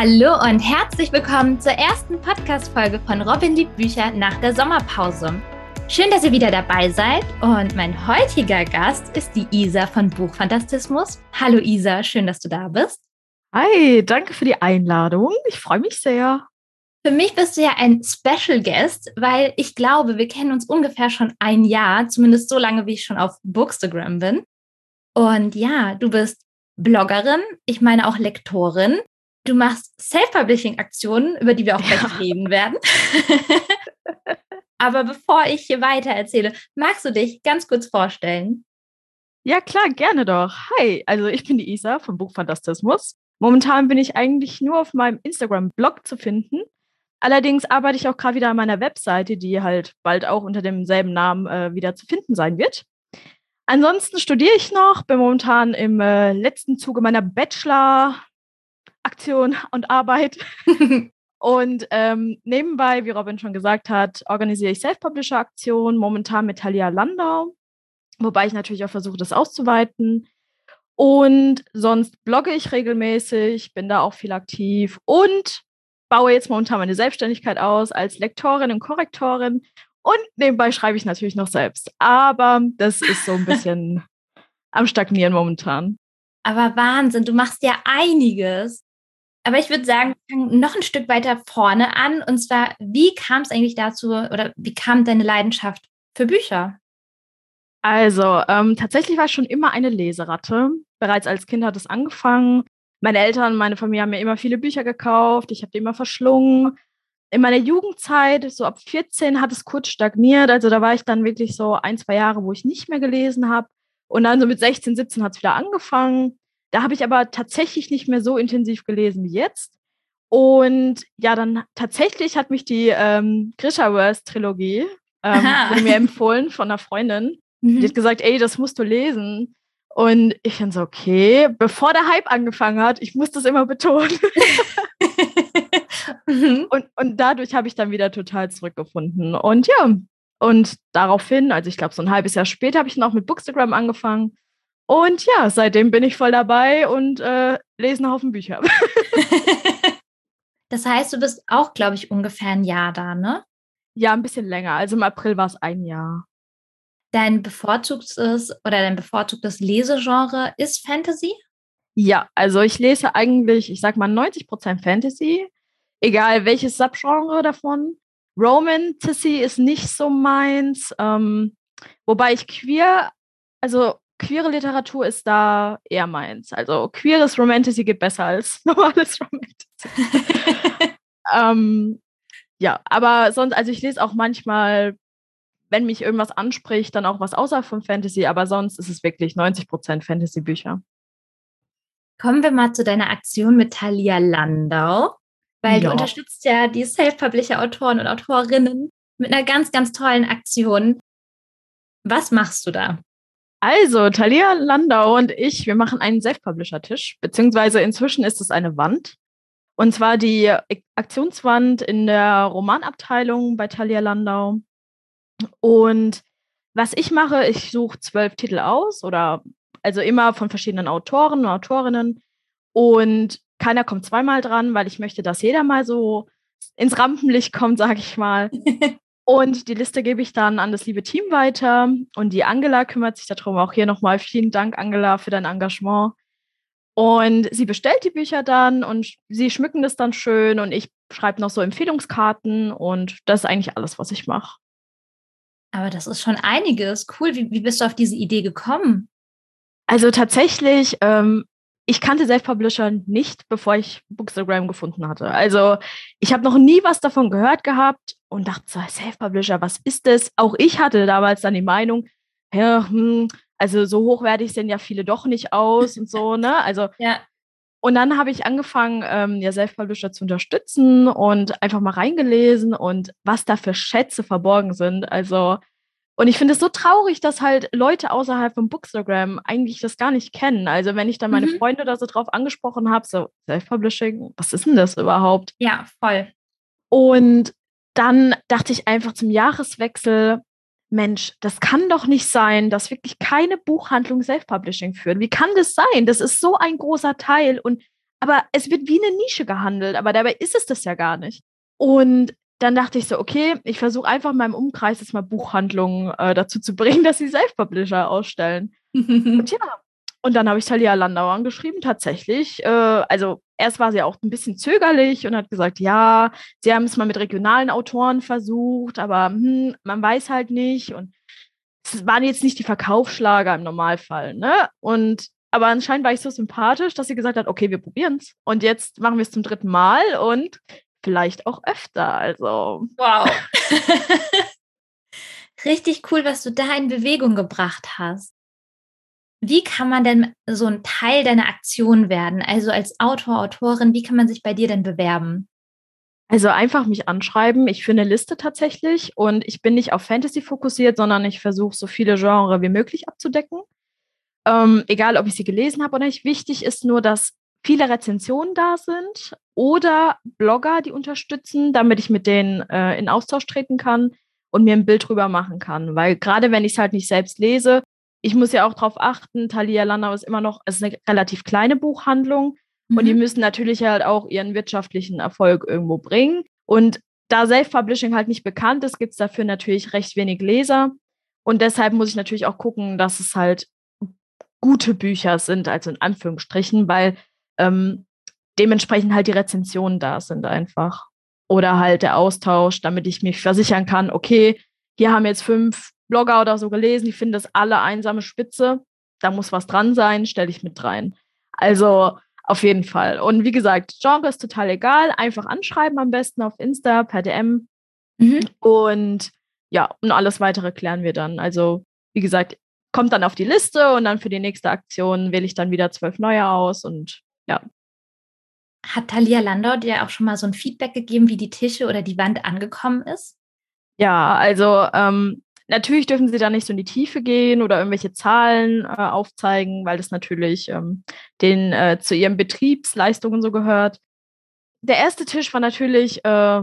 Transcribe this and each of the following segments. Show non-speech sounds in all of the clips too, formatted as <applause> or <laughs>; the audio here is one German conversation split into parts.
Hallo und herzlich willkommen zur ersten Podcast-Folge von Robin liebt Bücher nach der Sommerpause. Schön, dass ihr wieder dabei seid und mein heutiger Gast ist die Isa von Buchfantastismus. Hallo Isa, schön, dass du da bist. Hi, danke für die Einladung. Ich freue mich sehr. Für mich bist du ja ein Special Guest, weil ich glaube, wir kennen uns ungefähr schon ein Jahr, zumindest so lange, wie ich schon auf Bookstagram bin. Und ja, du bist Bloggerin, ich meine auch Lektorin Du machst Self-Publishing-Aktionen, über die wir auch gleich ja. reden werden. <laughs> Aber bevor ich hier weiter erzähle, magst du dich ganz kurz vorstellen? Ja, klar, gerne doch. Hi, also ich bin die Isa vom Buchfantastismus. Momentan bin ich eigentlich nur auf meinem Instagram-Blog zu finden. Allerdings arbeite ich auch gerade wieder an meiner Webseite, die halt bald auch unter demselben Namen äh, wieder zu finden sein wird. Ansonsten studiere ich noch, bin momentan im äh, letzten Zuge meiner Bachelor- Aktion und Arbeit. <laughs> und ähm, nebenbei, wie Robin schon gesagt hat, organisiere ich Self-Publisher-Aktionen, momentan mit Talia Landau, wobei ich natürlich auch versuche, das auszuweiten. Und sonst blogge ich regelmäßig, bin da auch viel aktiv und baue jetzt momentan meine Selbstständigkeit aus als Lektorin und Korrektorin. Und nebenbei schreibe ich natürlich noch selbst. Aber das ist so ein <laughs> bisschen am Stagnieren momentan. Aber Wahnsinn, du machst ja einiges. Aber ich würde sagen, wir fangen noch ein Stück weiter vorne an. Und zwar, wie kam es eigentlich dazu oder wie kam deine Leidenschaft für Bücher? Also, ähm, tatsächlich war ich schon immer eine Leseratte. Bereits als Kind hat es angefangen. Meine Eltern, meine Familie haben mir immer viele Bücher gekauft. Ich habe die immer verschlungen. In meiner Jugendzeit, so ab 14, hat es kurz stagniert. Also da war ich dann wirklich so ein, zwei Jahre, wo ich nicht mehr gelesen habe. Und dann so mit 16, 17 hat es wieder angefangen. Da habe ich aber tatsächlich nicht mehr so intensiv gelesen wie jetzt. Und ja, dann tatsächlich hat mich die ähm, Grishaverse-Trilogie ähm, mir empfohlen von einer Freundin. Mhm. Die hat gesagt, ey, das musst du lesen. Und ich dann so, okay, bevor der Hype angefangen hat, ich muss das immer betonen. <laughs> mhm. und, und dadurch habe ich dann wieder total zurückgefunden. Und ja, und daraufhin, also ich glaube, so ein halbes Jahr später habe ich dann auch mit Bookstagram angefangen. Und ja, seitdem bin ich voll dabei und äh, lese einen Haufen Bücher. <laughs> das heißt, du bist auch, glaube ich, ungefähr ein Jahr da, ne? Ja, ein bisschen länger. Also im April war es ein Jahr. Dein bevorzugtes oder dein bevorzugtes Lesegenre ist Fantasy? Ja, also ich lese eigentlich, ich sag mal 90% Fantasy, egal welches Subgenre davon. Romantasy ist nicht so meins, ähm, wobei ich queer, also queere Literatur ist da eher meins. Also queeres Romantasy geht besser als <laughs> normales Romantasy. ähm, ja, aber sonst, also ich lese auch manchmal, wenn mich irgendwas anspricht, dann auch was außerhalb von Fantasy, aber sonst ist es wirklich 90% Fantasy-Bücher. Kommen wir mal zu deiner Aktion mit Thalia Landau, weil ja. du unterstützt ja die Self-Publisher-Autoren und Autorinnen mit einer ganz, ganz tollen Aktion. Was machst du da? Also, Talia Landau und ich, wir machen einen Self-Publisher-Tisch, beziehungsweise inzwischen ist es eine Wand. Und zwar die Aktionswand in der Romanabteilung bei Talia Landau. Und was ich mache, ich suche zwölf Titel aus oder also immer von verschiedenen Autoren und Autorinnen. Und keiner kommt zweimal dran, weil ich möchte, dass jeder mal so ins Rampenlicht kommt, sage ich mal. <laughs> Und die Liste gebe ich dann an das liebe Team weiter. Und die Angela kümmert sich darum. Auch hier nochmal vielen Dank, Angela, für dein Engagement. Und sie bestellt die Bücher dann und sie schmücken das dann schön und ich schreibe noch so Empfehlungskarten und das ist eigentlich alles, was ich mache. Aber das ist schon einiges. Cool. Wie, wie bist du auf diese Idee gekommen? Also tatsächlich ähm, ich kannte Self-Publisher nicht, bevor ich Bookstagram gefunden hatte. Also ich habe noch nie was davon gehört gehabt und dachte so, Self-Publisher, was ist das? Auch ich hatte damals dann die Meinung, ja, hm, also so hochwertig sehen ja viele doch nicht aus und so, ne? Also <laughs> ja. Und dann habe ich angefangen, ähm, ja, Self-Publisher zu unterstützen und einfach mal reingelesen und was da für Schätze verborgen sind. Also und ich finde es so traurig, dass halt Leute außerhalb von Bookstagram eigentlich das gar nicht kennen. Also wenn ich dann meine mhm. Freunde da so drauf angesprochen habe, so Self-Publishing, was ist denn das überhaupt? Ja, voll. Und dann dachte ich einfach zum Jahreswechsel, Mensch, das kann doch nicht sein, dass wirklich keine Buchhandlung Self-Publishing führt. Wie kann das sein? Das ist so ein großer Teil und aber es wird wie eine Nische gehandelt, aber dabei ist es das ja gar nicht. Und dann dachte ich so, okay, ich versuche einfach in meinem Umkreis jetzt mal Buchhandlungen äh, dazu zu bringen, <laughs> dass sie Self-Publisher ausstellen. <laughs> und ja, und dann habe ich Talia Landau angeschrieben, tatsächlich. Äh, also erst war sie auch ein bisschen zögerlich und hat gesagt, ja, sie haben es mal mit regionalen Autoren versucht, aber hm, man weiß halt nicht. Und es waren jetzt nicht die Verkaufsschlager im Normalfall, ne? Und aber anscheinend war ich so sympathisch, dass sie gesagt hat, okay, wir probieren es. Und jetzt machen wir es zum dritten Mal und vielleicht auch öfter. Also. Wow. <laughs> Richtig cool, was du da in Bewegung gebracht hast. Wie kann man denn so ein Teil deiner Aktion werden? Also als Autor, Autorin, wie kann man sich bei dir denn bewerben? Also einfach mich anschreiben. Ich führe eine Liste tatsächlich und ich bin nicht auf Fantasy fokussiert, sondern ich versuche so viele Genres wie möglich abzudecken. Ähm, egal, ob ich sie gelesen habe oder nicht. Wichtig ist nur, dass viele Rezensionen da sind oder Blogger, die unterstützen, damit ich mit denen äh, in Austausch treten kann und mir ein Bild drüber machen kann. Weil gerade wenn ich es halt nicht selbst lese, ich muss ja auch darauf achten, Thalia Landau ist immer noch, es ist eine relativ kleine Buchhandlung mhm. und die mhm. müssen natürlich halt auch ihren wirtschaftlichen Erfolg irgendwo bringen. Und da Self-Publishing halt nicht bekannt ist, gibt es dafür natürlich recht wenig Leser. Und deshalb muss ich natürlich auch gucken, dass es halt gute Bücher sind, also in Anführungsstrichen, weil ähm, dementsprechend halt die Rezensionen da sind einfach. Oder halt der Austausch, damit ich mich versichern kann, okay, hier haben jetzt fünf Blogger oder so gelesen, die finden das alle einsame Spitze. Da muss was dran sein, stelle ich mit rein. Also auf jeden Fall. Und wie gesagt, Genre ist total egal. Einfach anschreiben am besten auf Insta, per DM. Mhm. Und ja, und alles weitere klären wir dann. Also, wie gesagt, kommt dann auf die Liste und dann für die nächste Aktion wähle ich dann wieder zwölf neue aus und ja. Hat Talia Landau dir auch schon mal so ein Feedback gegeben, wie die Tische oder die Wand angekommen ist? Ja, also ähm, Natürlich dürfen sie da nicht so in die Tiefe gehen oder irgendwelche Zahlen äh, aufzeigen, weil das natürlich ähm, den, äh, zu ihren Betriebsleistungen so gehört. Der erste Tisch war natürlich, äh,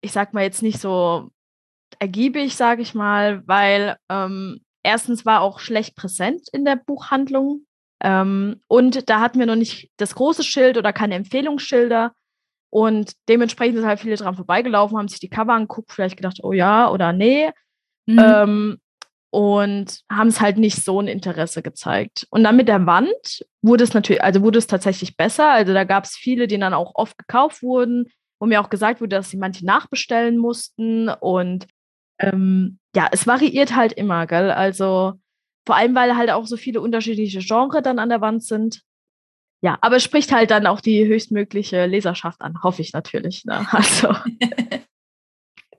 ich sag mal jetzt nicht so ergiebig, sage ich mal, weil ähm, erstens war auch schlecht präsent in der Buchhandlung ähm, und da hatten wir noch nicht das große Schild oder keine Empfehlungsschilder. Und dementsprechend sind halt viele dran vorbeigelaufen, haben sich die Cover angeguckt, vielleicht gedacht, oh ja oder nee. Mhm. Ähm, und haben es halt nicht so ein Interesse gezeigt. Und dann mit der Wand wurde es natürlich, also wurde es tatsächlich besser. Also da gab es viele, die dann auch oft gekauft wurden, wo mir auch gesagt wurde, dass sie manche nachbestellen mussten. Und ähm, ja, es variiert halt immer, gell? Also vor allem, weil halt auch so viele unterschiedliche Genres dann an der Wand sind. Ja, aber es spricht halt dann auch die höchstmögliche Leserschaft an, hoffe ich natürlich. Ne? <laughs> Also.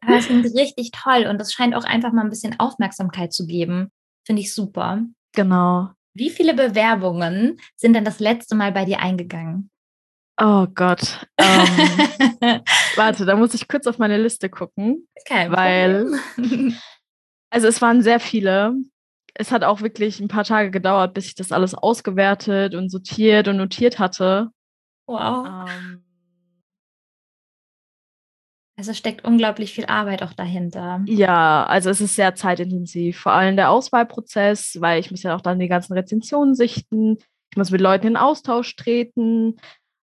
Das klingt richtig toll und das scheint auch einfach mal ein bisschen Aufmerksamkeit zu geben. Finde ich super. Genau. Wie viele Bewerbungen sind denn das letzte Mal bei dir eingegangen? Oh Gott. Ähm, <laughs> warte, da muss ich kurz auf meine Liste gucken. Kein weil, <laughs> also es waren sehr viele. Es hat auch wirklich ein paar Tage gedauert, bis ich das alles ausgewertet und sortiert und notiert hatte. Wow. Ähm, also steckt unglaublich viel Arbeit auch dahinter. Ja, also es ist sehr zeitintensiv, vor allem der Auswahlprozess, weil ich muss ja auch dann die ganzen Rezensionen sichten, ich muss mit Leuten in Austausch treten,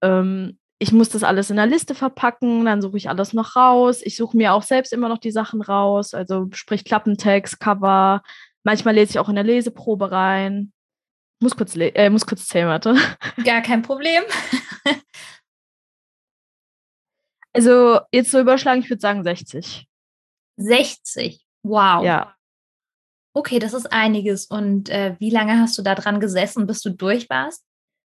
ähm, ich muss das alles in der Liste verpacken, dann suche ich alles noch raus. Ich suche mir auch selbst immer noch die Sachen raus, also sprich Klappentext, Cover. Manchmal lese ich auch in der Leseprobe rein. Muss kurz, äh, muss kurz zählen, warte. <laughs> Gar kein Problem. <laughs> Also jetzt so überschlagen, ich würde sagen 60. 60, wow. Ja. Okay, das ist einiges. Und äh, wie lange hast du da dran gesessen, bis du durch warst?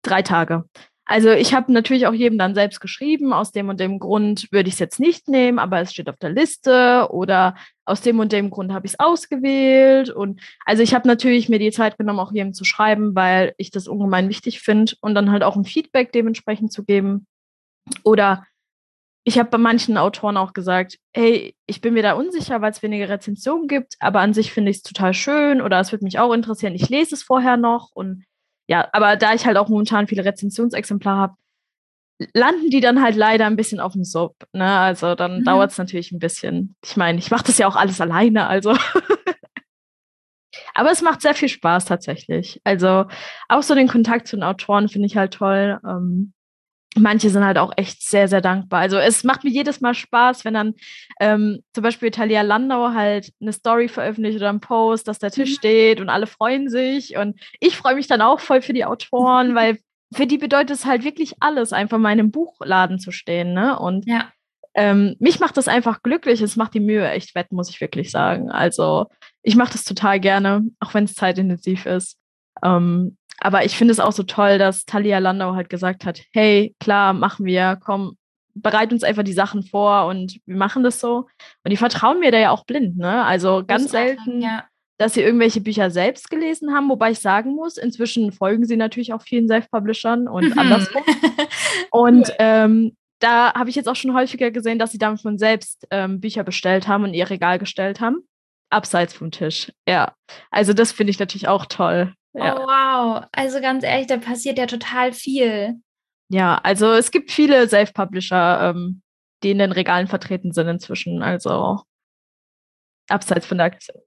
Drei Tage. Also ich habe natürlich auch jedem dann selbst geschrieben, aus dem und dem Grund würde ich es jetzt nicht nehmen, aber es steht auf der Liste oder aus dem und dem Grund habe ich es ausgewählt. Und also ich habe natürlich mir die Zeit genommen, auch jedem zu schreiben, weil ich das ungemein wichtig finde und dann halt auch ein Feedback dementsprechend zu geben. Oder ich habe bei manchen Autoren auch gesagt, hey, ich bin mir da unsicher, weil es weniger Rezensionen gibt, aber an sich finde ich es total schön oder es würde mich auch interessieren. Ich lese es vorher noch und ja, aber da ich halt auch momentan viele Rezensionsexemplare habe, landen die dann halt leider ein bisschen auf dem Sub. Ne? Also dann mhm. dauert es natürlich ein bisschen. Ich meine, ich mache das ja auch alles alleine, also. aber es macht sehr viel Spaß tatsächlich. Also auch so den Kontakt zu den Autoren finde ich halt toll. Ähm, manche sind halt auch echt sehr, sehr dankbar. Also es macht mir jedes Mal Spaß, wenn dann ähm, zum Beispiel Talia Landau halt eine Story veröffentlicht oder einen Post, dass der Tisch mhm. steht und alle freuen sich. Und ich freue mich dann auch voll für die Autoren, <laughs> weil für die bedeutet es halt wirklich alles, einfach mal in einem Buchladen zu stehen. Ne? Und ja. ähm, mich macht das einfach glücklich. Es macht die Mühe echt wett, muss ich wirklich sagen. Also ich mache das total gerne, auch wenn es zeitintensiv ist. Ähm, aber ich finde es auch so toll, dass Talia Landau halt gesagt hat, hey, klar, machen wir, komm, bereit uns einfach die Sachen vor und wir machen das so. Und die vertrauen mir da ja auch blind, ne? Also ganz selten, ja. dass sie irgendwelche Bücher selbst gelesen haben, wobei ich sagen muss, inzwischen folgen sie natürlich auch vielen Self-Publishern und mhm. andersrum. <laughs> und ähm, da habe ich jetzt auch schon häufiger gesehen, dass sie damit von selbst ähm, Bücher bestellt haben und ihr Regal gestellt haben. Abseits vom Tisch. Ja. Also das finde ich natürlich auch toll. Ja. Oh, wow. Also ganz ehrlich, da passiert ja total viel. Ja, also es gibt viele Self-Publisher, ähm, die in den Regalen vertreten sind inzwischen. Also abseits von der Aktion.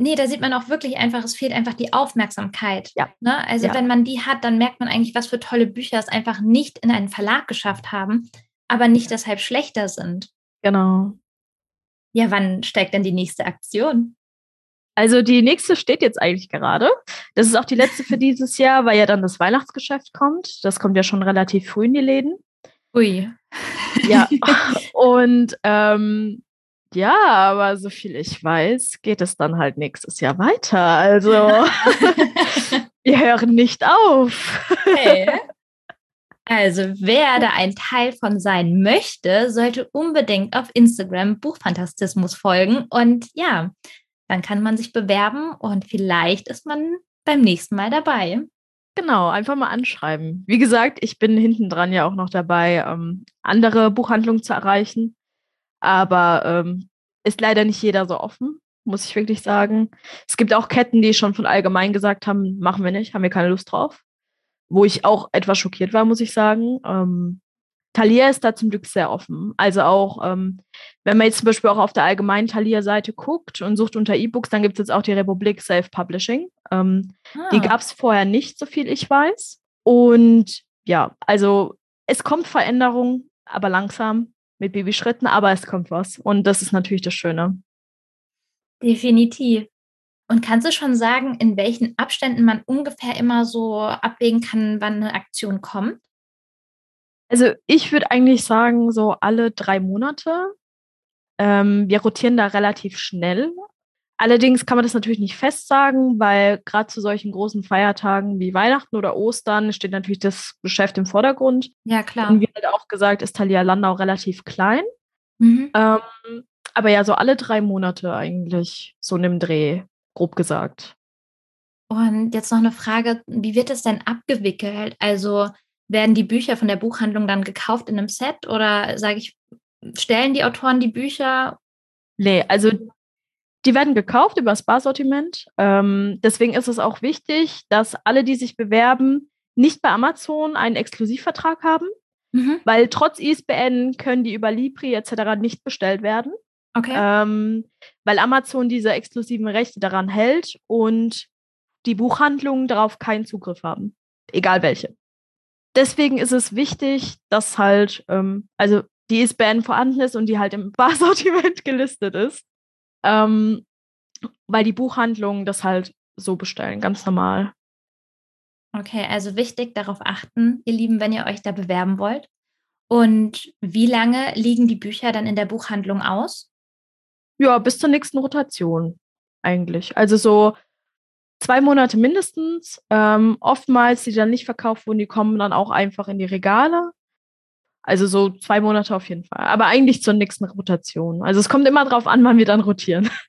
Nee, da sieht man auch wirklich einfach, es fehlt einfach die Aufmerksamkeit. Ja. Ne? Also ja. wenn man die hat, dann merkt man eigentlich, was für tolle Bücher es einfach nicht in einen Verlag geschafft haben, aber nicht deshalb schlechter sind. Genau. Ja, wann steigt denn die nächste Aktion? Also die nächste steht jetzt eigentlich gerade. Das ist auch die letzte für dieses Jahr, weil ja dann das Weihnachtsgeschäft kommt. Das kommt ja schon relativ früh in die Läden. Ui. Ja. <laughs> Und ähm, ja, aber so viel ich weiß, geht es dann halt nächstes Jahr weiter. Also <laughs> wir hören nicht auf. Hey. Also wer da ein Teil von sein möchte, sollte unbedingt auf Instagram Buchfantastismus folgen. Und ja, dann kann man sich bewerben und vielleicht ist man beim nächsten Mal dabei. Genau, einfach mal anschreiben. Wie gesagt, ich bin hinten dran ja auch noch dabei, ähm, andere Buchhandlungen zu erreichen. Aber ähm, ist leider nicht jeder so offen, muss ich wirklich sagen. Es gibt auch Ketten, die schon von allgemein gesagt haben, machen wir nicht, haben wir keine Lust drauf. Wo ich auch etwas schockiert war, muss ich sagen. Ähm, Thalia ist da zum Glück sehr offen. Also auch, ähm, wenn man jetzt zum Beispiel auch auf der allgemeinen Thalia-Seite guckt und sucht unter E-Books, dann gibt es jetzt auch die Republik Self-Publishing. Ähm, ah. Die gab es vorher nicht, so viel ich weiß. Und ja, also es kommt Veränderung, aber langsam mit Babyschritten, aber es kommt was. Und das ist natürlich das Schöne. Definitiv. Und kannst du schon sagen, in welchen Abständen man ungefähr immer so abwägen kann, wann eine Aktion kommt? Also ich würde eigentlich sagen, so alle drei Monate. Ähm, wir rotieren da relativ schnell. Allerdings kann man das natürlich nicht fest sagen, weil gerade zu solchen großen Feiertagen wie Weihnachten oder Ostern steht natürlich das Geschäft im Vordergrund. Ja, klar. Und wie halt auch gesagt, ist Thalia Landau relativ klein. Mhm. Ähm, aber ja, so alle drei Monate eigentlich, so in dem Dreh, grob gesagt. Und jetzt noch eine Frage, wie wird das denn abgewickelt? Also werden die Bücher von der Buchhandlung dann gekauft in einem Set oder sage ich, stellen die Autoren die Bücher? Nee, also die werden gekauft über das Barsortiment. Ähm, deswegen ist es auch wichtig, dass alle, die sich bewerben, nicht bei Amazon einen Exklusivvertrag haben, mhm. weil trotz ISBN können die über Libri etc. nicht bestellt werden. Okay. Ähm, weil Amazon diese exklusiven Rechte daran hält und die Buchhandlungen darauf keinen Zugriff haben. Egal welche deswegen ist es wichtig, dass halt, ähm, also die ISBN vorhanden ist und die halt im <laughs> Barsortiment gelistet ist. Ähm, weil die Buchhandlungen das halt so bestellen, ganz normal. Okay, also wichtig darauf achten, ihr Lieben, wenn ihr euch da bewerben wollt. Und wie lange liegen die Bücher dann in der Buchhandlung aus? Ja, bis zur nächsten Rotation eigentlich. Also so zwei Monate mindestens. Ähm, oftmals, die dann nicht verkauft wurden, die kommen dann auch einfach in die Regale. Also so zwei Monate auf jeden Fall. Aber eigentlich zur nächsten Rotation. Also es kommt immer darauf an, wann wir dann rotieren. <laughs>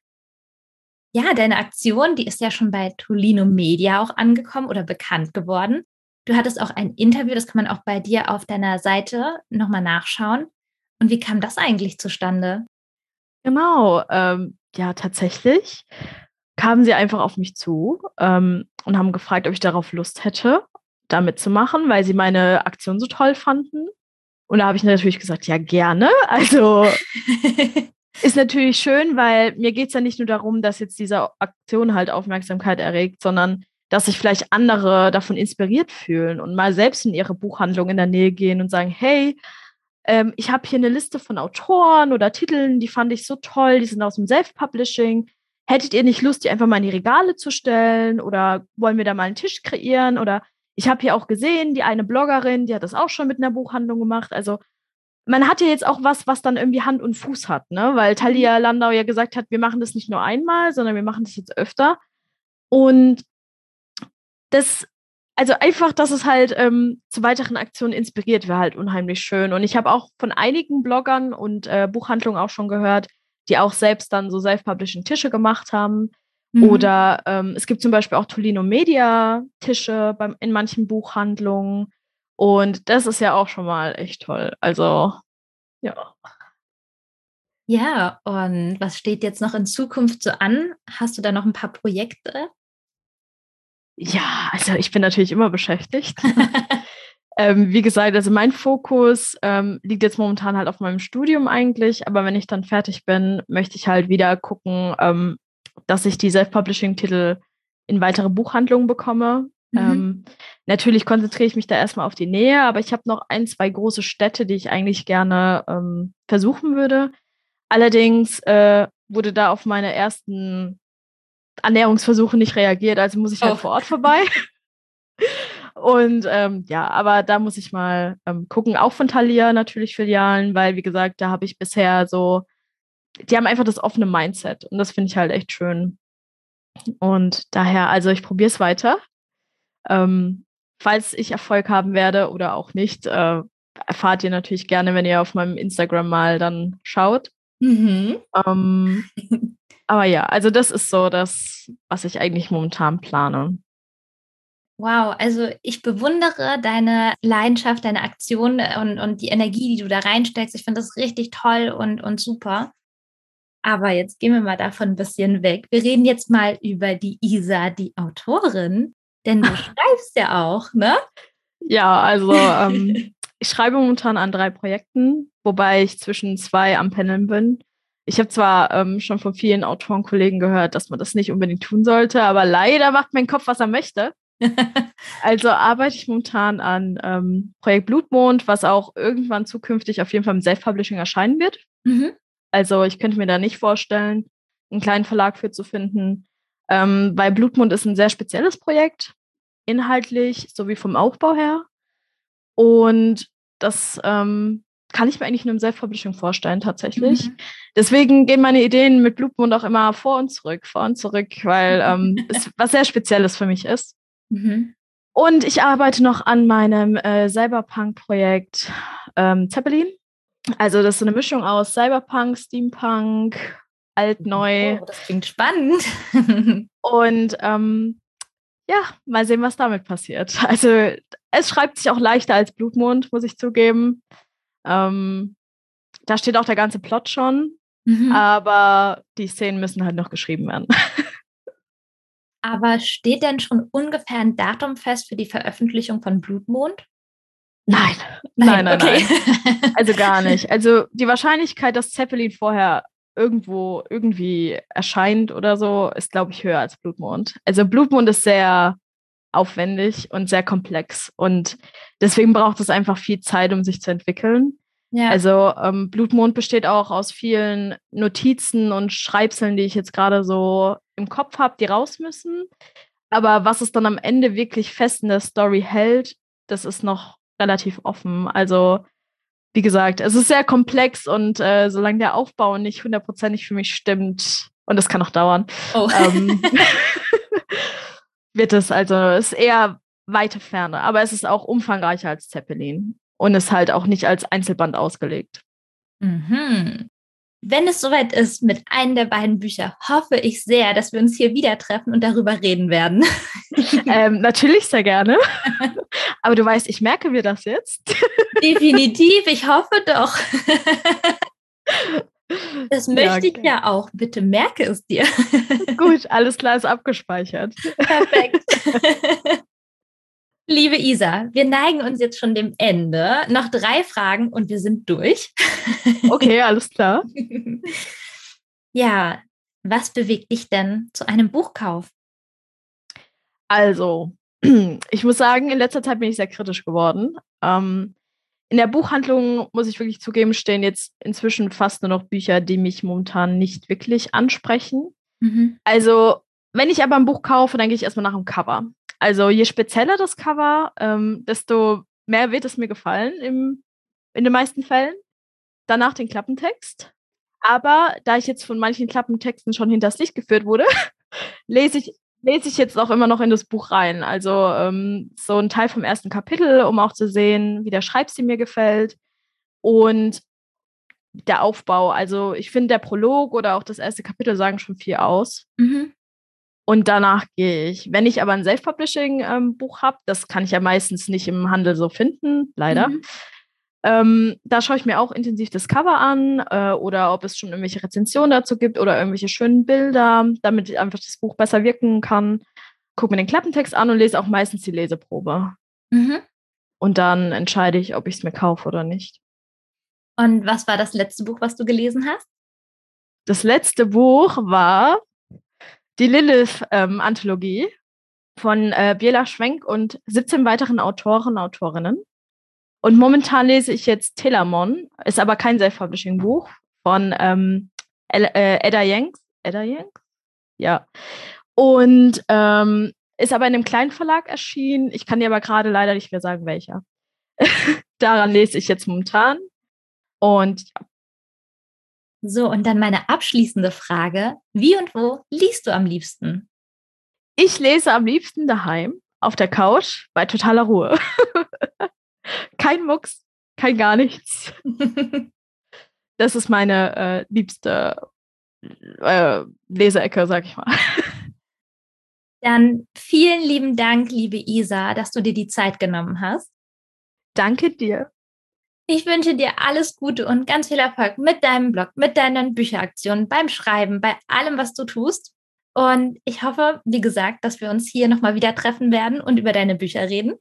Ja, deine Aktion, die ist ja schon bei Tolino Media auch angekommen oder bekannt geworden. Du hattest auch ein Interview, das kann man auch bei dir auf deiner Seite nochmal nachschauen. Und wie kam das eigentlich zustande? Genau, ähm, ja, tatsächlich kamen sie einfach auf mich zu ähm, und haben gefragt, ob ich darauf Lust hätte, da mitzumachen, weil sie meine Aktion so toll fanden. Und da habe ich natürlich gesagt, ja, gerne. <laughs> Also ist natürlich schön, weil mir geht es ja nicht nur darum, dass jetzt diese Aktion halt Aufmerksamkeit erregt, sondern dass sich vielleicht andere davon inspiriert fühlen und mal selbst in ihre Buchhandlung in der Nähe gehen und sagen, hey, ähm, ich habe hier eine Liste von Autoren oder Titeln, die fand ich so toll, die sind aus dem Self-Publishing. Hättet ihr nicht Lust, die einfach mal in die Regale zu stellen oder wollen wir da mal einen Tisch kreieren? Oder ich habe hier auch gesehen, die eine Bloggerin, die hat das auch schon mit einer Buchhandlung gemacht. Also man hat ja jetzt auch was, was dann irgendwie Hand und Fuß hat, ne? Weil Talia Landau ja gesagt hat, wir machen das nicht nur einmal, sondern wir machen das jetzt öfter. Und das, also einfach, dass es halt ähm, zu weiteren Aktionen inspiriert, wäre halt unheimlich schön. Und ich habe auch von einigen Bloggern und äh, Buchhandlungen auch schon gehört, die auch selbst dann so Self-Publishing-Tische gemacht haben. Mhm. Oder ähm, es gibt zum Beispiel auch Tolino Media-Tische in manchen Buchhandlungen. Und das ist ja auch schon mal echt toll. Also, ja. Ja, und was steht jetzt noch in Zukunft so an? Hast du da noch ein paar Projekte? Ja, also ich bin natürlich immer beschäftigt. <laughs> ähm, wie gesagt, also mein Fokus ähm, liegt jetzt momentan halt auf meinem Studium eigentlich, aber wenn ich dann fertig bin, möchte ich halt wieder gucken, ähm, dass ich die Self-Publishing-Titel in weitere Buchhandlungen bekomme. Mhm. Ähm, natürlich konzentriere ich mich da erstmal auf die Nähe, aber ich habe noch ein, zwei große Städte, die ich eigentlich gerne ähm, versuchen würde. Allerdings äh, wurde da auf meine ersten Ernährungsversuche nicht reagiert, also muss ich halt oh. vor Ort vorbei. <laughs> Und ähm, ja, aber da muss ich mal ähm, gucken, auch von Thalia natürlich Filialen, weil wie gesagt, da habe ich bisher so, die haben einfach das offene Mindset und das finde ich halt echt schön. Und daher, also ich probiere es weiter. Ähm, falls ich Erfolg haben werde oder auch nicht, äh, erfahrt ihr natürlich gerne, wenn ihr auf meinem Instagram mal dann schaut. Mhm. Ähm, <laughs> aber ja, also das ist so das, was ich eigentlich momentan plane. Wow, also ich bewundere deine Leidenschaft, deine Aktion und, und die Energie, die du da reinsteckst. Ich finde das richtig toll und, und super. Aber jetzt gehen wir mal davon ein bisschen weg. Wir reden jetzt mal über die Isa, die Autorin, denn du <laughs> schreibst ja auch, ne? Ja, also ähm, <laughs> ich schreibe momentan an drei Projekten, wobei ich zwischen zwei am Pendeln bin. Ich habe zwar ähm, schon von vielen Autorenkollegen gehört, dass man das nicht unbedingt tun sollte, aber leider macht mein Kopf, was er möchte. <laughs> also arbeite ich momentan an ähm, Projekt Blutmond, was auch irgendwann zukünftig auf jeden Fall im Self-Publishing erscheinen wird. Mhm. Also ich könnte mir da nicht vorstellen, einen kleinen Verlag für zu finden, ähm, weil Blutmond ist ein sehr spezielles Projekt, inhaltlich sowie vom Aufbau her. Und das ähm, kann ich mir eigentlich nur im Self-Publishing vorstellen, tatsächlich. Mhm. Deswegen gehen meine Ideen mit Blutmond auch immer vor und zurück, vor und zurück, weil ähm, es <laughs> was sehr Spezielles für mich ist. Mhm. Und ich arbeite noch an meinem äh, Cyberpunk-Projekt ähm, Zeppelin. Also das ist so eine Mischung aus Cyberpunk, Steampunk, alt, neu. Oh, das klingt spannend. <laughs> und ähm, ja, mal sehen, was damit passiert. <laughs> Also es schreibt sich auch leichter als Blutmond, muss ich zugeben. Ähm, da steht auch der ganze Plot schon, mhm. aber die Szenen müssen halt noch geschrieben werden. <laughs> Aber steht denn schon ungefähr ein Datum fest für die Veröffentlichung von Blutmond? Nein, nein, nein, okay. nein. Also gar <laughs> nicht. Also die Wahrscheinlichkeit, dass Zeppelin vorher irgendwo irgendwie erscheint oder so, ist, glaube ich, höher als Blutmond. Also Blutmond ist sehr aufwendig und sehr komplex. Und deswegen braucht es einfach viel Zeit, um sich zu entwickeln. Ja. Also ähm, Blutmond besteht auch aus vielen Notizen und Schreibseln, die ich jetzt gerade so im Kopf habe, die raus müssen. Aber was es dann am Ende wirklich fest in der Story hält, das ist noch relativ offen. Also wie gesagt, es ist sehr komplex und äh, solange der Aufbau nicht hundertprozentig für mich stimmt, und das kann auch dauern, oh. ähm, <laughs> wird es also, ist eher weite Ferne, aber es ist auch umfangreicher als Zeppelin und ist halt auch nicht als Einzelband ausgelegt. Mhm. Wenn es soweit ist mit einem der beiden Bücher, hoffe ich sehr, dass wir uns hier wieder treffen und darüber reden werden. <laughs> ähm, natürlich sehr gerne. <laughs> Aber du weißt, ich merke mir das jetzt. Definitiv, ich hoffe doch. <laughs> Das möchte ja, okay. ich ja auch. Bitte merke es dir. Gut, alles klar ist abgespeichert. Perfekt. Liebe Isa, wir neigen uns jetzt schon dem Ende. Noch drei Fragen und wir sind durch. <laughs> Okay, alles klar. Ja, was bewegt dich denn zu einem Buchkauf? Also, <clears throat> ich muss sagen, in letzter Zeit bin ich sehr kritisch geworden. Ähm, in der Buchhandlung, muss ich wirklich zugeben, stehen jetzt inzwischen fast nur noch Bücher, die mich momentan nicht wirklich ansprechen. Mhm. Also, wenn ich aber ein Buch kaufe, dann gehe ich erstmal nach dem Cover. Also, je spezieller das Cover, ähm, desto mehr wird es mir gefallen im, in den meisten Fällen. Danach den Klappentext. Aber da ich jetzt von manchen Klappentexten schon hinters Licht geführt wurde, <laughs> lese ich lese ich jetzt auch immer noch in das Buch rein. Also ähm, so ein Teil vom ersten Kapitel, um auch zu sehen, wie der Schreibstil mir gefällt und der Aufbau. Also ich finde, der Prolog oder auch das erste Kapitel sagen schon viel aus. Mhm. Und danach gehe ich. Wenn ich aber ein Self-Publishing-Buch ähm, habe, das kann ich ja meistens nicht im Handel so finden, leider. Mhm. Ähm, da schaue ich mir auch intensiv das Cover an äh, oder ob es schon irgendwelche Rezensionen dazu gibt oder irgendwelche schönen Bilder, damit einfach das Buch besser wirken kann. Gucke mir den Klappentext an und lese auch meistens die Leseprobe. Mhm. Und dann entscheide ich, ob ich es mir kaufe oder nicht. Und was war das letzte Buch, was du gelesen hast? Das letzte Buch war die Lilith-Anthologie ähm, von äh, Biela Schwenk und 17 weiteren Autoren und Autorinnen. Und momentan lese ich jetzt Telamon, ist aber kein Self-Publishing-Buch von ähm, äh, Edda Yanks. Edda Yanks? Ja. Und ähm, ist aber in einem kleinen Verlag erschienen. Ich kann dir aber gerade leider nicht mehr sagen, welcher. <laughs> Daran lese ich jetzt momentan. Und ja. So, und dann meine abschließende Frage. Wie und wo liest du am liebsten? Ich lese am liebsten daheim, auf der Couch, bei totaler Ruhe. <laughs> kein Mucks, kein gar nichts. <laughs> das ist meine äh, liebste äh, Leseecke, sag ich mal. <laughs> Dann vielen lieben Dank, liebe Isa, dass du dir die Zeit genommen hast. Danke dir. Ich wünsche dir alles Gute und ganz viel Erfolg mit deinem Blog, mit deinen Bücheraktionen, beim Schreiben, bei allem, was du tust. Und ich hoffe, wie gesagt, dass wir uns hier nochmal wieder treffen werden und über deine Bücher reden.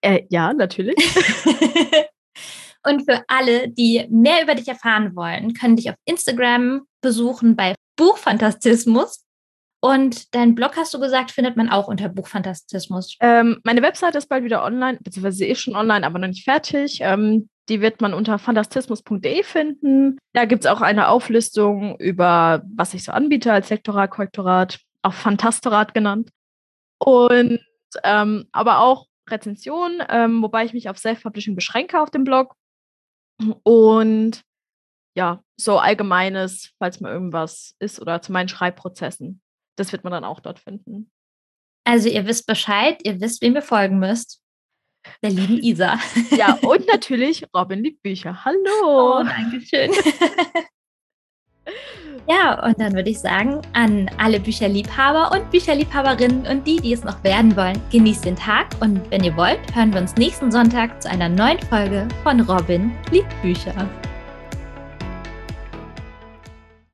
Äh, ja, natürlich. <laughs> und für alle, die mehr über dich erfahren wollen, können dich auf Instagram besuchen bei Buchfantastismus. Und dein Blog, hast du gesagt, findet man auch unter Buchfantastismus. Ähm, meine Website ist bald wieder online, beziehungsweise sie ist schon online, aber noch nicht fertig. Ähm, die wird man unter fantastismus.de finden. Da gibt es auch eine Auflistung über, was ich so anbiete als Lektorat, Korrektorat, auch Fantastorat genannt. Und ähm, aber auch Rezension, ähm, wobei ich mich auf Self-Publishing beschränke auf dem Blog. Und ja, so allgemeines, falls mal irgendwas ist oder zu meinen Schreibprozessen. Das wird man dann auch dort finden. Also ihr wisst Bescheid, ihr wisst, wem ihr folgen müsst. Der lieben Isa. <laughs> Ja, und natürlich Robin liebt Bücher. Hallo. Oh, danke schön. <laughs> Ja, und dann würde ich sagen, an alle Bücherliebhaber und Bücherliebhaberinnen und die, die es noch werden wollen, genießt den Tag und wenn ihr wollt, hören wir uns nächsten Sonntag zu einer neuen Folge von Robin liebt Bücher.